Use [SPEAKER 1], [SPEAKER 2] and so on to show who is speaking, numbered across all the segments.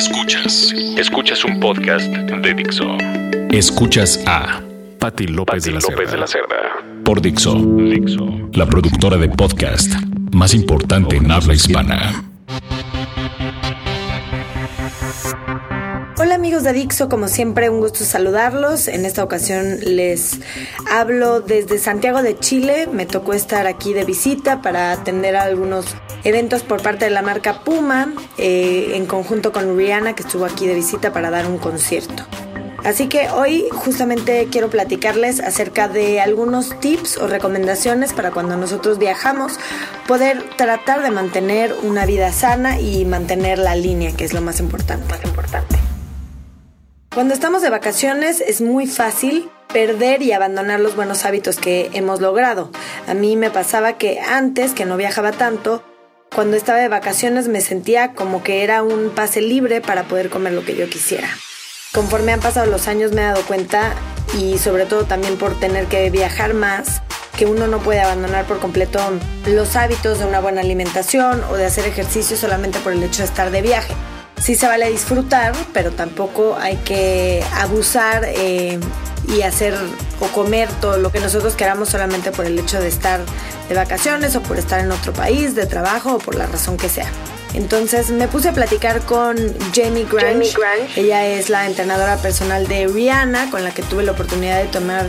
[SPEAKER 1] Escuchas. Escuchas un podcast de Dixo. Escuchas a Patti López, de, la
[SPEAKER 2] López de la Cerda.
[SPEAKER 1] Por Dixo. Dixo. La productora de podcast más importante en habla hispana.
[SPEAKER 3] Hola amigos de Dixo, como siempre un gusto saludarlos. En esta ocasión les hablo desde Santiago de Chile. Me tocó estar aquí de visita para atender a algunos eventos por parte de la marca Puma, eh, en conjunto con Rihanna que estuvo aquí de visita para dar un concierto. Así que hoy justamente quiero platicarles acerca de algunos tips o recomendaciones para cuando nosotros viajamos poder tratar de mantener una vida sana y mantener la línea, que es lo más importante. Más importante. Cuando estamos de vacaciones es muy fácil perder y abandonar los buenos hábitos que hemos logrado. A mí me pasaba que antes, que no viajaba tanto, cuando estaba de vacaciones me sentía como que era un pase libre para poder comer lo que yo quisiera. Conforme han pasado los años me he dado cuenta y sobre todo también por tener que viajar más, que uno no puede abandonar por completo los hábitos de una buena alimentación o de hacer ejercicio solamente por el hecho de estar de viaje. Sí se vale disfrutar, pero tampoco hay que abusar eh, y hacer o comer todo lo que nosotros queramos solamente por el hecho de estar de vacaciones o por estar en otro país, de trabajo o por la razón que sea. Entonces me puse a platicar con Jamie Grange. Ella es la entrenadora personal de Rihanna, con la que tuve la oportunidad de tomar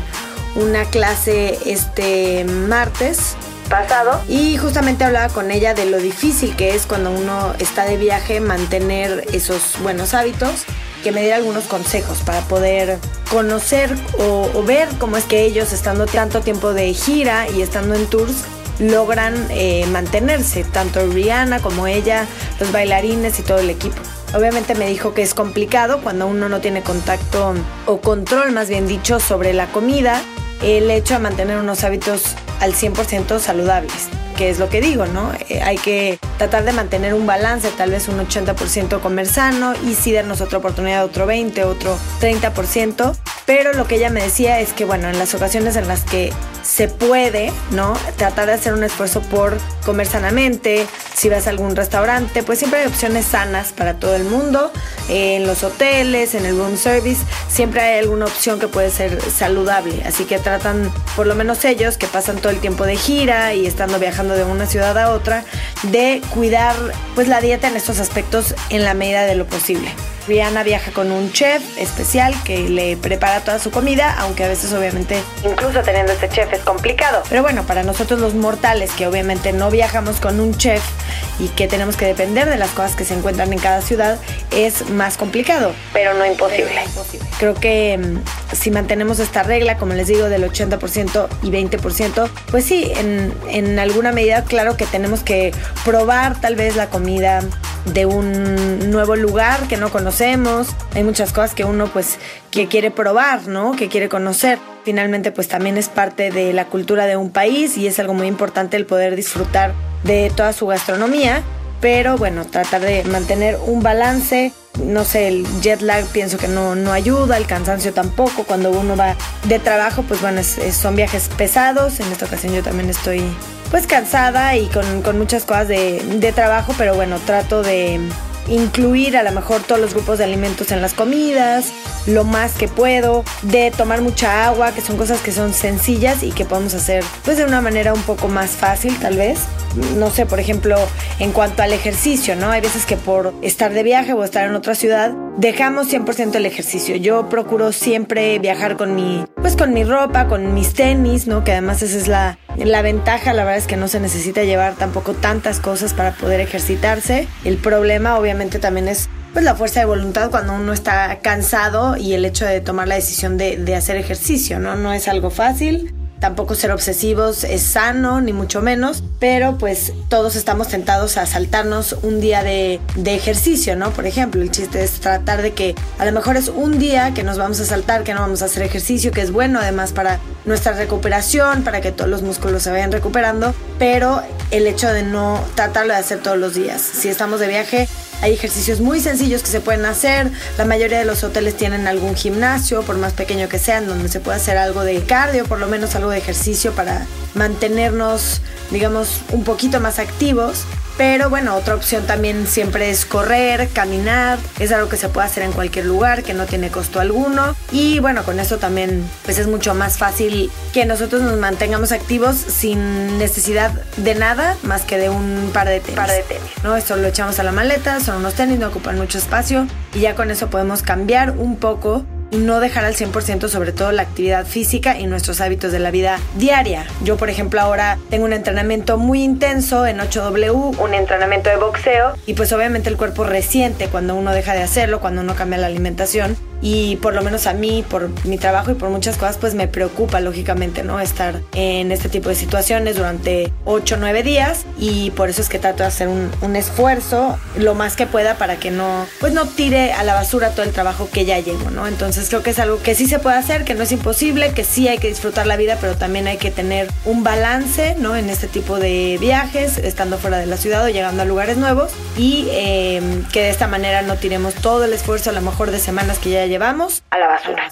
[SPEAKER 3] una clase este martes pasado y justamente hablaba con ella de lo difícil que es cuando uno está de viaje mantener esos buenos hábitos que me diera algunos consejos para poder conocer o, ver cómo es que ellos estando tanto tiempo de gira y estando en tours logran eh, mantenerse, tanto Rihanna como ella, los bailarines y todo el equipo. Obviamente me dijo que es complicado cuando uno no tiene contacto o control, más bien dicho, sobre la comida, el hecho de mantener unos hábitos al 100% saludables que es lo que digo, ¿no? Eh, hay que tratar de mantener un balance, tal vez un 80% comer sano y sí darnos otra oportunidad, otro 20, otro 30%. Pero lo que ella me decía es que, bueno, en las ocasiones en las que se puede, ¿no? Tratar de hacer un esfuerzo por comer sanamente. Si vas a algún restaurante, pues siempre hay opciones sanas para todo el mundo. En los hoteles, en el room service, siempre hay alguna opción que puede ser saludable. Así que tratan, por lo menos ellos, que pasan todo el tiempo de gira y estando viajando de una ciudad a otra, de cuidar pues la dieta en estos aspectos en la medida de lo posible. Rihanna viaja con un chef especial que le prepara toda su comida, aunque a veces obviamente incluso teniendo este chef es complicado. Pero bueno, para nosotros los mortales que obviamente no viajamos con un chef y que tenemos que depender de las cosas que se encuentran en cada ciudad, es más complicado, pero no imposible. Pero no imposible. Creo que mm, si mantenemos esta regla, como les digo, del 80% y 20%, pues sí, en, en alguna medida, claro que tenemos que probar tal vez la comida de un nuevo lugar que no conocemos. Hay muchas cosas que uno pues que quiere probar, ¿no? Que quiere conocer. Finalmente pues también es parte de la cultura de un país y es algo muy importante el poder disfrutar de toda su gastronomía. Pero bueno, tratar de mantener un balance. No sé, el jet lag pienso que no, no ayuda, el cansancio tampoco. Cuando uno va de trabajo, pues bueno, son viajes pesados. En esta ocasión yo también estoy pues cansada y con, con muchas cosas de, de trabajo, pero bueno, trato de incluir a lo mejor todos los grupos de alimentos en las comidas, lo más que puedo, de tomar mucha agua, que son cosas que son sencillas y que podemos hacer pues de una manera un poco más fácil tal vez. No sé, por ejemplo, en cuanto al ejercicio, ¿no? Hay veces que por estar de viaje o estar en otra ciudad, dejamos 100% el ejercicio. Yo procuro siempre viajar con mi, pues con mi ropa, con mis tenis, ¿no? Que además esa es la, la ventaja, la verdad es que no se necesita llevar tampoco tantas cosas para poder ejercitarse. El problema obviamente también es pues la fuerza de voluntad cuando uno está cansado y el hecho de tomar la decisión de, de hacer ejercicio, ¿no? No es algo fácil. Tampoco ser obsesivos es sano, ni mucho menos, pero pues todos estamos tentados a saltarnos un día de, de, ejercicio, ¿no? Por ejemplo, el chiste es tratar de que a lo mejor es un día que nos vamos a saltar, que no vamos a hacer ejercicio, que es bueno además para nuestra recuperación, para que todos los músculos se vayan recuperando, pero el hecho de no tratarlo de hacer todos los días. Si estamos de viaje, hay ejercicios muy sencillos que se pueden hacer. La mayoría de los hoteles tienen algún gimnasio, por más pequeño que sean, donde se puede hacer algo de cardio, por lo menos algo de ejercicio para mantenernos, digamos, un poquito más activos. Pero bueno, otra opción también siempre es correr, caminar, es algo que se puede hacer en cualquier lugar, que no tiene costo alguno. Y bueno, con eso también pues es mucho más fácil que nosotros nos mantengamos activos sin necesidad de nada más que de un par de tenis. Par de tenis. ¿no? Esto lo echamos a la maleta, son unos tenis, no ocupan mucho espacio y ya con eso podemos cambiar un poco no dejar al 100% sobre todo la actividad física y nuestros hábitos de la vida diaria. Yo, por ejemplo, ahora tengo un entrenamiento muy intenso en 8W, un entrenamiento de boxeo y pues obviamente el cuerpo resiente cuando uno deja de hacerlo, cuando uno cambia la alimentación y por lo menos a mí, por mi trabajo y por muchas cosas, pues me preocupa lógicamente, ¿no? Estar en este tipo de situaciones durante 8 o 9 días y por eso es que trato de hacer un, un, esfuerzo lo más que pueda para que no, pues no tire a la basura todo el trabajo que ya llevo, ¿no? Entonces creo que es algo que sí se puede hacer, que no es imposible, que sí hay que disfrutar la vida, pero también hay que tener un balance, ¿no? En este tipo de viajes, estando fuera de la ciudad o llegando a lugares nuevos y eh, que de esta manera no tiremos todo el esfuerzo a lo mejor de semanas que ya llevamos a la basura.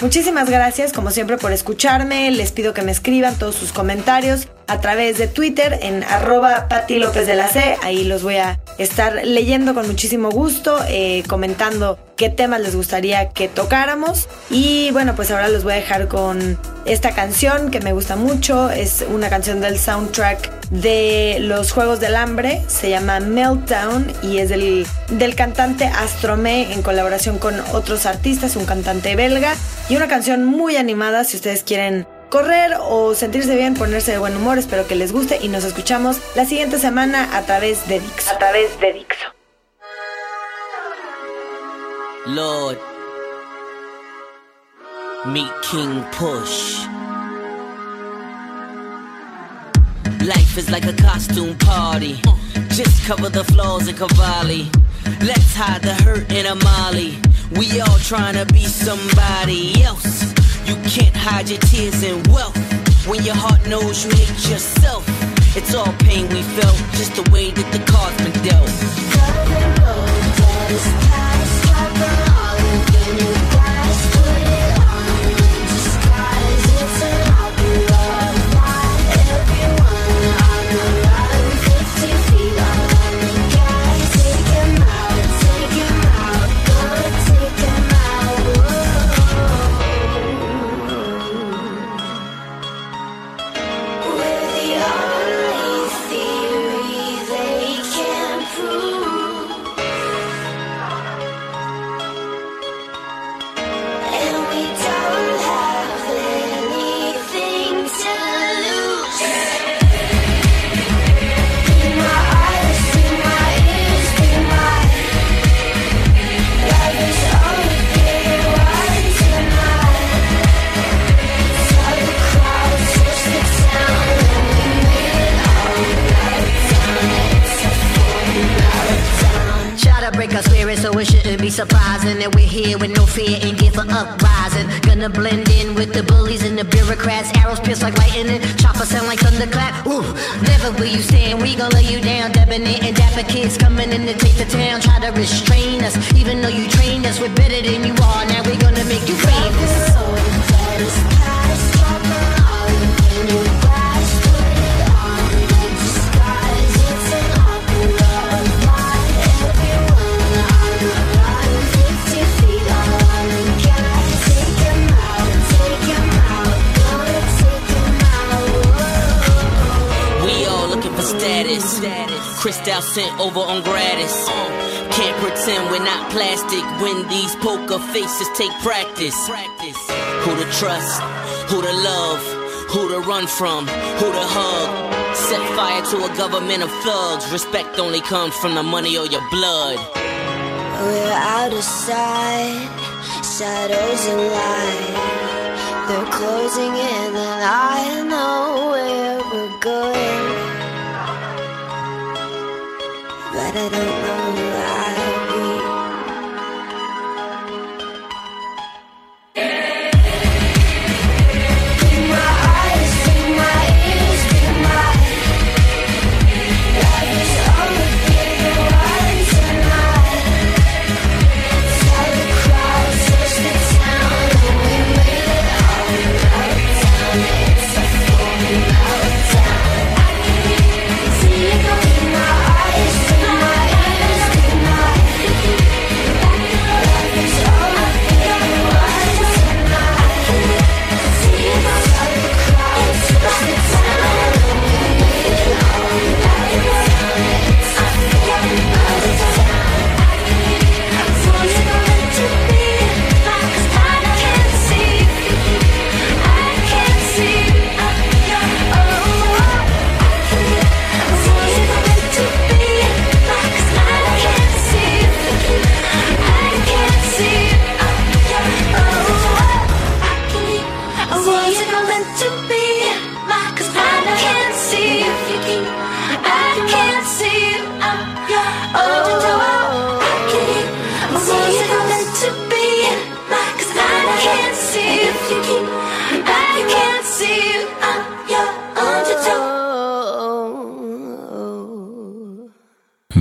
[SPEAKER 3] Muchísimas gracias como siempre por escucharme. Les pido que me escriban todos sus comentarios a través de Twitter en arroba Pati López de la C. Ahí los voy a estar leyendo con muchísimo gusto, eh, comentando qué temas les gustaría que tocáramos. Y bueno, pues ahora los voy a dejar con esta canción que me gusta mucho. Es una canción del soundtrack de los Juegos del Hambre. Se llama Meltdown y es del, del cantante Astromé en colaboración con otros artistas, un cantante belga. Y una canción muy animada si ustedes quieren correr o sentirse bien, ponerse de buen humor. Espero que les guste y nos escuchamos la siguiente semana a través de Dixo.
[SPEAKER 2] A través de Dixo. Lord, meet King Push. Life is like a costume party. Just cover the flaws in Cavalli. Let's hide the hurt in a Molly. We all trying to be somebody else. You can't hide your tears and wealth when your heart knows you hate yourself. It's all pain we felt, just the way that the cards been dealt.
[SPEAKER 4] Surprising that we're here with no fear and give for uprising. Gonna blend in with the bullies and the bureaucrats. Arrows pierce like lightning, chopper sound like thunderclap. Ooh, never will you stand. We gon' lay you down, debonair and dapper kids coming in to take the town. Try to restrain us, even though you trained us. We're better than you are. Now we're gonna make you famous. Crystal sent over on gratis. Uh, can't pretend we're not plastic when these poker faces take practice. Who to trust, who to love, who to run from, who to hug. Set fire to a government of thugs. Respect only comes from the money or your blood.
[SPEAKER 5] We're out of sight, shadows in light. They're closing in, and I know